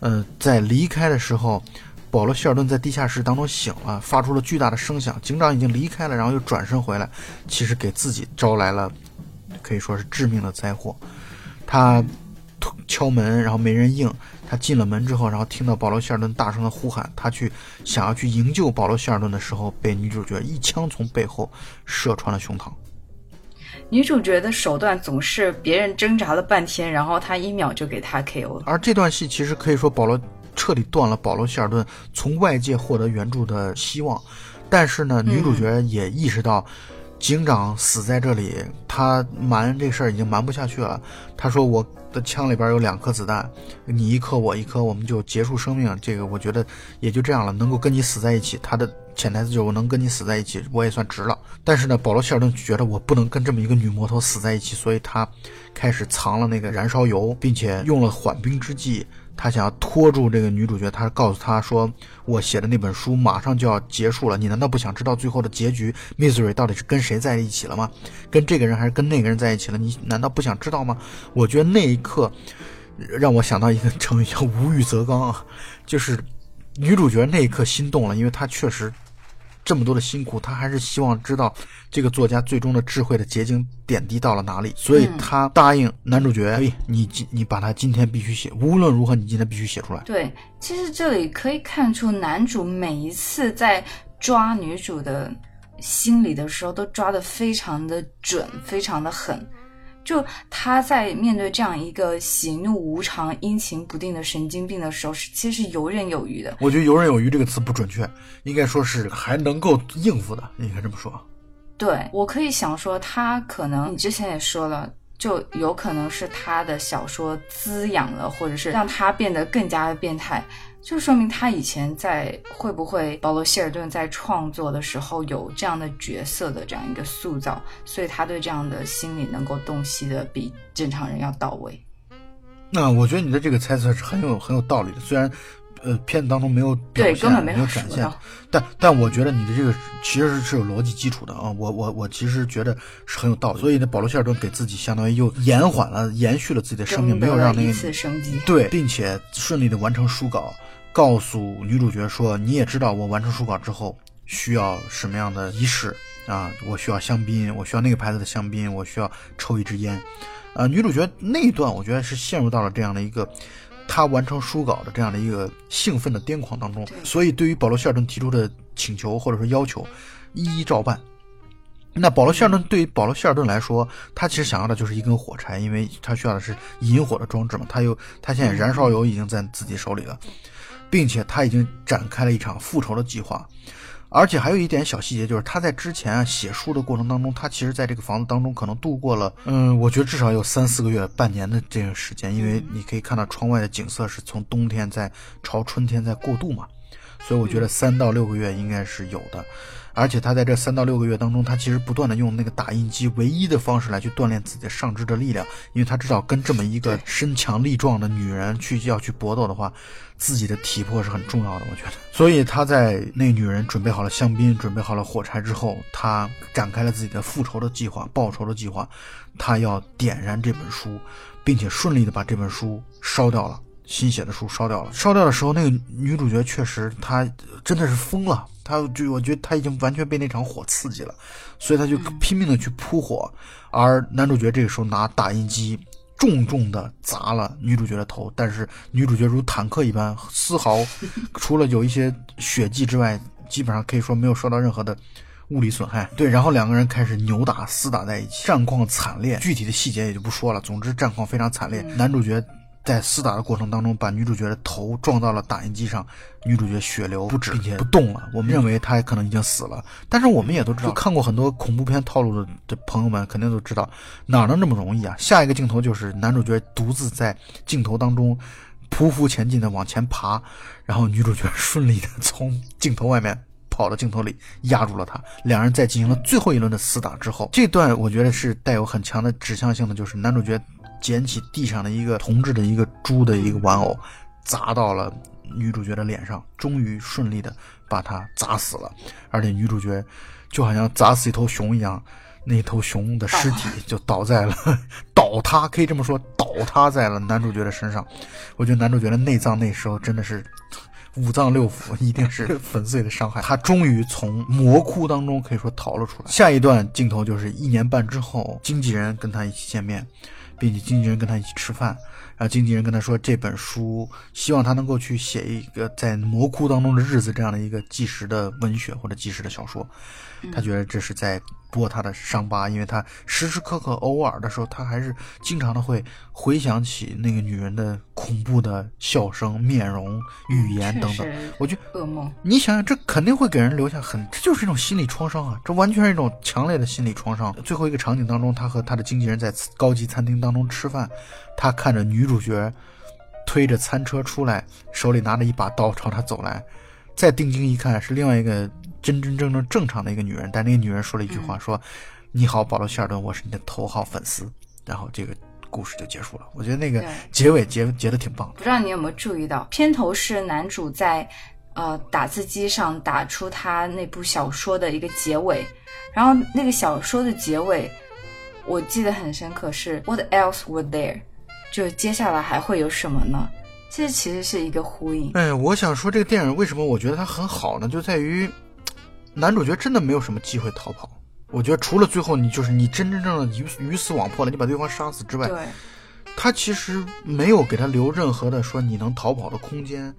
呃，在离开的时候。保罗·希尔顿在地下室当中醒了，发出了巨大的声响。警长已经离开了，然后又转身回来，其实给自己招来了可以说是致命的灾祸。他敲门，然后没人应。他进了门之后，然后听到保罗·希尔顿大声的呼喊，他去想要去营救保罗·希尔顿的时候，被女主角一枪从背后射穿了胸膛。女主角的手段总是别人挣扎了半天，然后他一秒就给他 KO 了。而这段戏其实可以说保罗。彻底断了保罗·希尔顿从外界获得援助的希望，但是呢，女主角也意识到，警长死在这里，他瞒这事儿已经瞒不下去了。他说：“我的枪里边有两颗子弹，你一颗，我一颗，我们就结束生命。这个我觉得也就这样了，能够跟你死在一起。他的潜台词就是我能跟你死在一起，我也算值了。但是呢，保罗·希尔顿觉得我不能跟这么一个女魔头死在一起，所以他开始藏了那个燃烧油，并且用了缓兵之计。”他想要拖住这个女主角，他告诉她说：“我写的那本书马上就要结束了，你难道不想知道最后的结局？Misery 到底是跟谁在一起了吗？跟这个人还是跟那个人在一起了？你难道不想知道吗？”我觉得那一刻让我想到一个成语叫“无欲则刚”，啊，就是女主角那一刻心动了，因为她确实。这么多的辛苦，他还是希望知道这个作家最终的智慧的结晶点滴到了哪里，所以他答应男主角，嗯，你今你把他今天必须写，无论如何你今天必须写出来。对，其实这里可以看出男主每一次在抓女主的心理的时候，都抓得非常的准，非常的狠。就他在面对这样一个喜怒无常、阴晴不定的神经病的时候，是其实是游刃有余的。我觉得“游刃有余”这个词不准确，应该说是还能够应付的，应该这么说。对我可以想说，他可能你之前也说了，就有可能是他的小说滋养了，或者是让他变得更加的变态。就说明他以前在会不会保罗·希尔顿在创作的时候有这样的角色的这样一个塑造，所以他对这样的心理能够洞悉的比正常人要到位。那我觉得你的这个猜测是很有很有道理的，虽然呃片子当中没有对根本没有展现，但但我觉得你的这个其实是是有逻辑基础的啊。我我我其实觉得是很有道理。所以呢，保罗·希尔顿给自己相当于又延缓了、延续了自己的生命，没有让那个对，并且顺利的完成书稿。告诉女主角说：“你也知道，我完成书稿之后需要什么样的仪式啊？我需要香槟，我需要那个牌子的香槟，我需要抽一支烟。啊，女主角那一段，我觉得是陷入到了这样的一个她完成书稿的这样的一个兴奋的癫狂当中。所以，对于保罗·希尔顿提出的请求或者说要求，一一照办。那保罗·希尔顿对于保罗·希尔顿来说，他其实想要的就是一根火柴，因为他需要的是引火的装置嘛。他有他现在燃烧油已经在自己手里了，并且他已经展开了一场复仇的计划。而且还有一点小细节，就是他在之前啊写书的过程当中，他其实在这个房子当中可能度过了，嗯，我觉得至少有三四个月、半年的这个时间，因为你可以看到窗外的景色是从冬天在朝春天在过渡嘛，所以我觉得三到六个月应该是有的。而且他在这三到六个月当中，他其实不断的用那个打印机唯一的方式来去锻炼自己的上肢的力量，因为他知道跟这么一个身强力壮的女人去要去搏斗的话，自己的体魄是很重要的。我觉得，所以他在那女人准备好了香槟、准备好了火柴之后，他展开了自己的复仇的计划、报仇的计划，他要点燃这本书，并且顺利的把这本书烧掉了。新写的书烧掉了，烧掉的时候，那个女主角确实她真的是疯了，她就我觉得她已经完全被那场火刺激了，所以她就拼命的去扑火，而男主角这个时候拿打印机重重的砸了女主角的头，但是女主角如坦克一般，丝毫 除了有一些血迹之外，基本上可以说没有受到任何的物理损害。对，然后两个人开始扭打厮打在一起，战况惨烈，具体的细节也就不说了，总之战况非常惨烈，男主角。在厮打的过程当中，把女主角的头撞到了打印机上，女主角血流不止，并且不动了。我们认为她可能已经死了，但是我们也都知道，看过很多恐怖片套路的的朋友们肯定都知道，哪能这么容易啊？下一个镜头就是男主角独自在镜头当中匍匐前进的往前爬，然后女主角 顺利的从镜头外面跑到镜头里压住了他。两人在进行了最后一轮的厮打之后，这段我觉得是带有很强的指向性的，就是男主角。捡起地上的一个铜制的一个猪的一个玩偶，砸到了女主角的脸上，终于顺利的把她砸死了。而且女主角就好像砸死一头熊一样，那头熊的尸体就倒在了 倒塌，可以这么说，倒塌在了男主角的身上。我觉得男主角的内脏那时候真的是五脏六腑一定是 粉碎的伤害。他终于从魔窟当中可以说逃了出来。下一段镜头就是一年半之后，经纪人跟他一起见面。并且经纪人跟他一起吃饭，然后经纪人跟他说这本书希望他能够去写一个在魔窟当中的日子这样的一个纪实的文学或者纪实的小说，他觉得这是在。剥他的伤疤，因为他时时刻刻、偶尔的时候，他还是经常的会回想起那个女人的恐怖的笑声、面容、语言等等。我觉得噩梦。你想想，这肯定会给人留下很，这就是一种心理创伤啊！这完全是一种强烈的心理创伤。最后一个场景当中，他和他的经纪人在高级餐厅当中吃饭，他看着女主角推着餐车出来，手里拿着一把刀朝他走来，再定睛一看，是另外一个。真真正正正常的一个女人，但那个女人说了一句话，说：“你好，保罗·希尔顿，我是你的头号粉丝。”然后这个故事就结束了。我觉得那个结尾结结的挺棒的。不知道你有没有注意到，片头是男主在呃打字机上打出他那部小说的一个结尾，然后那个小说的结尾我记得很深刻，是 “What else were there？” 就接下来还会有什么呢？这其实是一个呼应。哎，我想说这个电影为什么我觉得它很好呢？就在于。男主角真的没有什么机会逃跑，我觉得除了最后你就是你真真正正鱼鱼死网破了，你把对方杀死之外，他其实没有给他留任何的说你能逃跑的空间。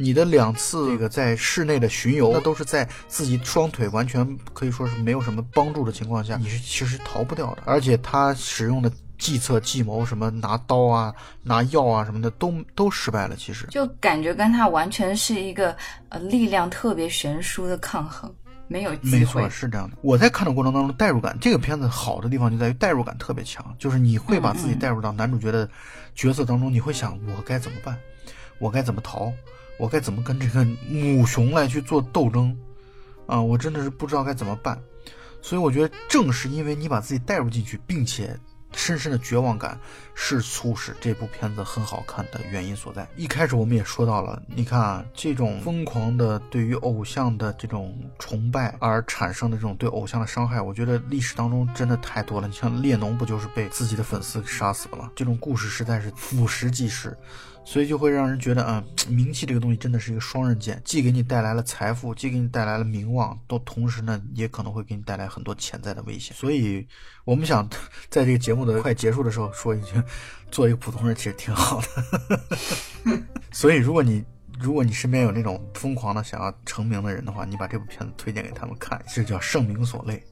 你的两次这个在室内的巡游，那都是在自己双腿完全可以说是没有什么帮助的情况下，你是其实逃不掉的。而且他使用的计策计谋，什么拿刀啊、拿药啊什么的，都都失败了。其实就感觉跟他完全是一个呃力量特别悬殊的抗衡。没有没错，是这样的。我在看的过程当中，代入感这个片子好的地方就在于代入感特别强，就是你会把自己带入到男主角的角色当中，你会想我该怎么办，我该怎么逃，我该怎么跟这个母熊来去做斗争啊！我真的是不知道该怎么办。所以我觉得正是因为你把自己带入进去，并且。深深的绝望感是促使这部片子很好看的原因所在。一开始我们也说到了，你看啊，这种疯狂的对于偶像的这种崇拜而产生的这种对偶像的伤害，我觉得历史当中真的太多了。你像列侬不就是被自己的粉丝杀死了吗？这种故事实在是俯拾即是。所以就会让人觉得，啊，名气这个东西真的是一个双刃剑，既给你带来了财富，既给你带来了名望，都同时呢，也可能会给你带来很多潜在的危险。所以，我们想在这个节目的快结束的时候说一句，做一个普通人其实挺好的。所以，如果你如果你身边有那种疯狂的想要成名的人的话，你把这部片子推荐给他们看，这叫盛名所累。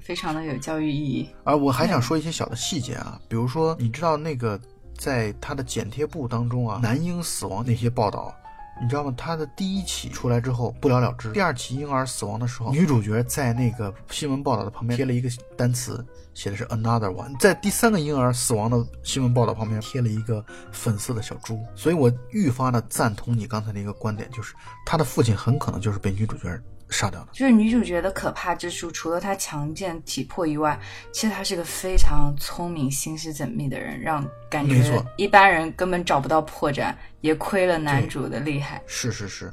非常的有教育意义。而我还想说一些小的细节啊，比如说，你知道那个在他的剪贴簿当中啊，男婴死亡那些报道，你知道吗？他的第一起出来之后不了了之，第二起婴儿死亡的时候，女主角在那个新闻报道的旁边贴了一个单词，写的是 another one，在第三个婴儿死亡的新闻报道旁边贴了一个粉色的小猪，所以我愈发的赞同你刚才的一个观点，就是他的父亲很可能就是被女主角杀掉的。就是女主角的可怕之处，除了她强健体魄以外，其实她是个非常聪明、心思缜密的人，让感觉一般人根本找不到破绽，也亏了男主的厉害。是是是，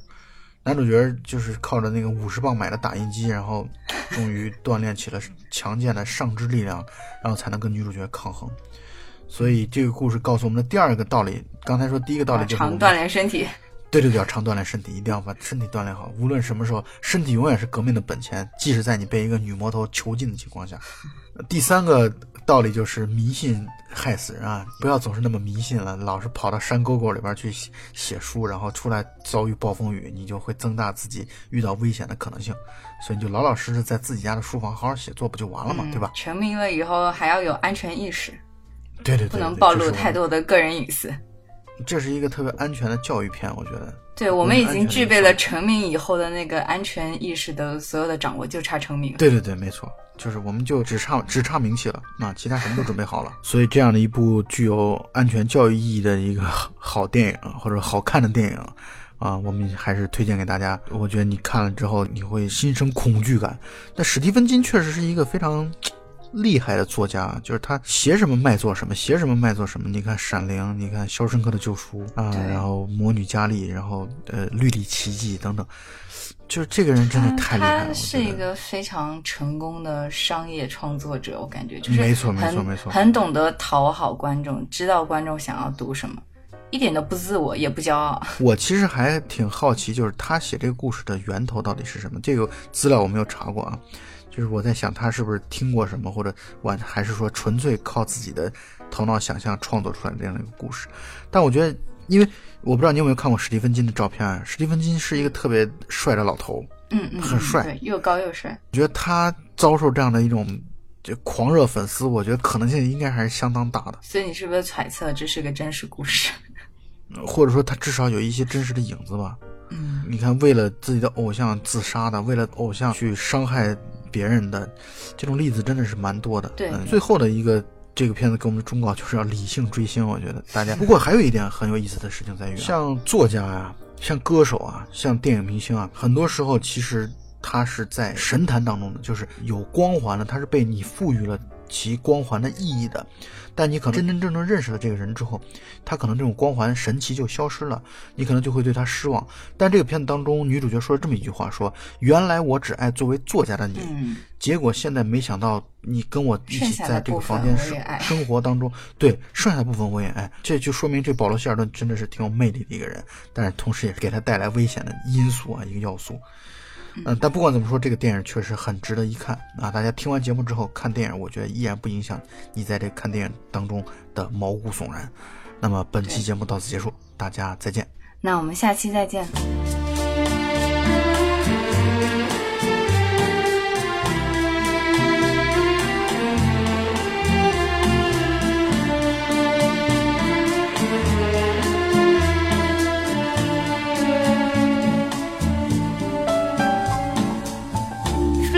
男主角就是靠着那个五十磅买的打印机，然后终于锻炼起了强健的上肢力量，然后才能跟女主角抗衡。所以这个故事告诉我们的第二个道理，刚才说第一个道理就是常锻炼身体，对对对，要常锻炼身体，一定要把身体锻炼好。无论什么时候，身体永远是革命的本钱，即使在你被一个女魔头囚禁的情况下。呃第三个道理就是迷信害死人啊！不要总是那么迷信了，老是跑到山沟沟里边去写写书，然后出来遭遇暴风雨，你就会增大自己遇到危险的可能性。所以你就老老实实在自己家的书房好好写作，不就完了嘛，对吧？成名了以后还要有安全意识，对对对，不能暴露太。多的个人隐私。这是一个特别安全的教育片，我觉得。对我们已经具备了成名以后的那个安全意识的所有的掌握，就差成名了。对对对，没错，就是我们就只差只差名气了，那其他什么都准备好了。所以这样的一部具有安全教育意义的一个好电影或者好看的电影啊，我们还是推荐给大家。我觉得你看了之后，你会心生恐惧感。那史蒂芬金确实是一个非常。厉害的作家，就是他写什么卖做什么，写什么卖做什么。你看《闪灵》，你看《肖申克的救赎》啊，然后《魔女佳丽》，然后呃《绿里奇迹》等等，就是这个人真的太厉害了。他我是一个非常成功的商业创作者，我感觉就是没错没错没错很懂得讨好观众，知道观众想要读什么，一点都不自我，也不骄傲。我其实还挺好奇，就是他写这个故事的源头到底是什么？这个资料我没有查过啊。就是我在想，他是不是听过什么，或者完还是说纯粹靠自己的头脑想象创作出来这样的一个故事？但我觉得，因为我不知道你有没有看过史蒂芬金的照片啊？史蒂芬金是一个特别帅的老头，嗯嗯，嗯很帅对，又高又帅。我觉得他遭受这样的一种就狂热粉丝，我觉得可能性应该还是相当大的，所以你是不是揣测这是个真实故事？或者说他至少有一些真实的影子吧。嗯，你看，为了自己的偶像自杀的，为了偶像去伤害别人的，这种例子真的是蛮多的。对嗯，最后的一个这个片子给我们的忠告就是要理性追星。我觉得大家，不过还有一点很有意思的事情在于啊，像作家呀、像歌手啊、像电影明星啊，很多时候其实他是在神坛当中的，就是有光环的，他是被你赋予了其光环的意义的。但你可能真真正正认识了这个人之后，他可能这种光环神奇就消失了，你可能就会对他失望。但这个片子当中，女主角说了这么一句话：说原来我只爱作为作家的你，嗯，结果现在没想到你跟我一起在这个房间生生活当中，对剩下的部分我也爱。这就说明这保罗希尔顿真的是挺有魅力的一个人，但是同时也是给他带来危险的因素啊，一个要素。嗯，但不管怎么说，这个电影确实很值得一看啊！大家听完节目之后看电影，我觉得依然不影响你在这看电影当中的毛骨悚然。那么本期节目到此结束，大家再见。那我们下期再见。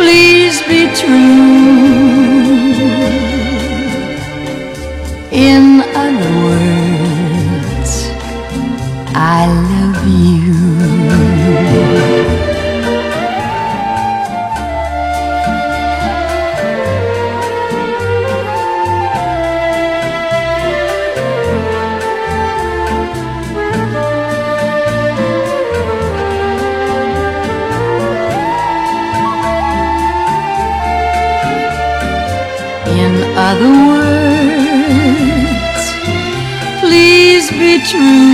please be true. In other words, I love you. Words, please be true.